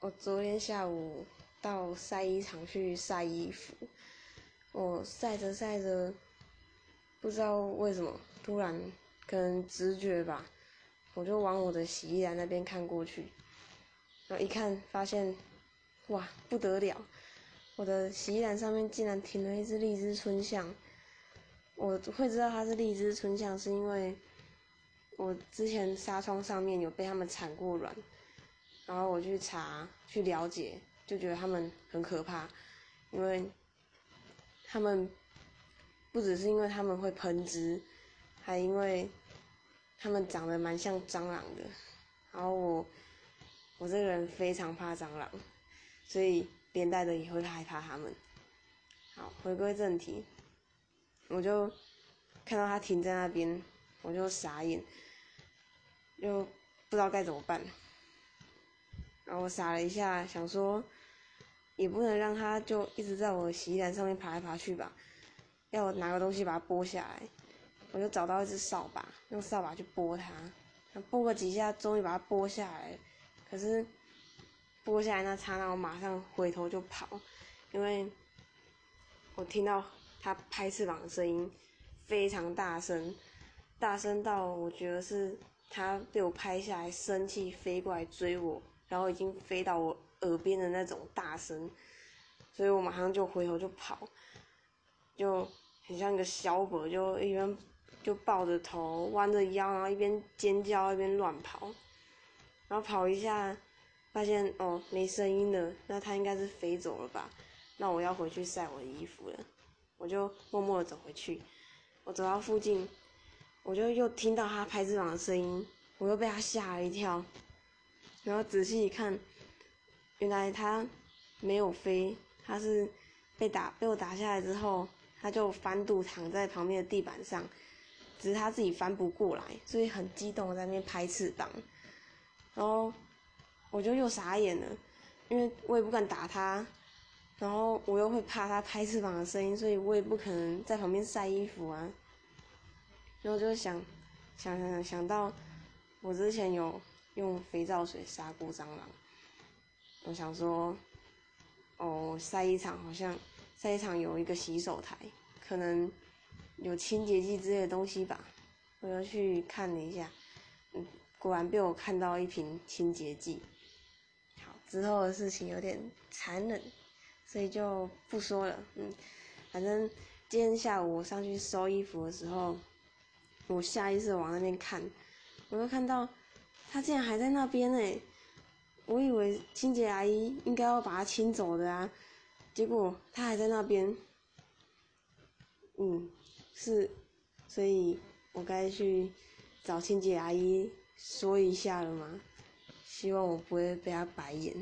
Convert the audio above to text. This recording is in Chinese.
我昨天下午到晒衣场去晒衣服，我晒着晒着，不知道为什么突然可能直觉吧，我就往我的洗衣篮那边看过去，然后一看发现，哇不得了，我的洗衣篮上面竟然停了一只荔枝春象。我会知道它是荔枝春象，是因为我之前纱窗上面有被它们产过卵。然后我去查去了解，就觉得他们很可怕，因为他们不只是因为他们会喷汁，还因为他们长得蛮像蟑螂的。然后我我这个人非常怕蟑螂，所以连带的也会害怕他们。好，回归正题，我就看到他停在那边，我就傻眼，就不知道该怎么办。然后我傻了一下，想说，也不能让它就一直在我的洗衣篮上面爬来爬去吧，要我拿个东西把它拨下来。我就找到一只扫把，用扫把去拨它，拨个几下，终于把它拨下来。可是拨下来那刹那，我马上回头就跑，因为我听到它拍翅膀的声音非常大声，大声到我觉得是它被我拍下来，生气飞过来追我。然后已经飞到我耳边的那种大声，所以我马上就回头就跑，就很像一个小狗，就一边就抱着头弯着腰，然后一边尖叫一边乱跑，然后跑一下，发现哦没声音了，那它应该是飞走了吧？那我要回去晒我的衣服了，我就默默的走回去，我走到附近，我就又听到它拍翅膀的声音，我又被它吓了一跳。然后仔细一看，原来它没有飞，它是被打被我打下来之后，它就翻肚躺在旁边的地板上，只是它自己翻不过来，所以很激动在那边拍翅膀。然后我就又傻眼了，因为我也不敢打它，然后我又会怕它拍翅膀的声音，所以我也不可能在旁边晒衣服啊。然后就想想想想到我之前有。用肥皂水杀过蟑螂，我想说，哦，晒衣场好像晒衣场有一个洗手台，可能有清洁剂之类的东西吧，我就去看了一下，嗯，果然被我看到一瓶清洁剂。好，之后的事情有点残忍，所以就不说了。嗯，反正今天下午我上去收衣服的时候，我下意识往那边看，我就看到。他竟然还在那边呢，我以为清洁阿姨应该要把他清走的啊，结果他还在那边。嗯，是，所以我该去找清洁阿姨说一下了吗？希望我不会被他白眼。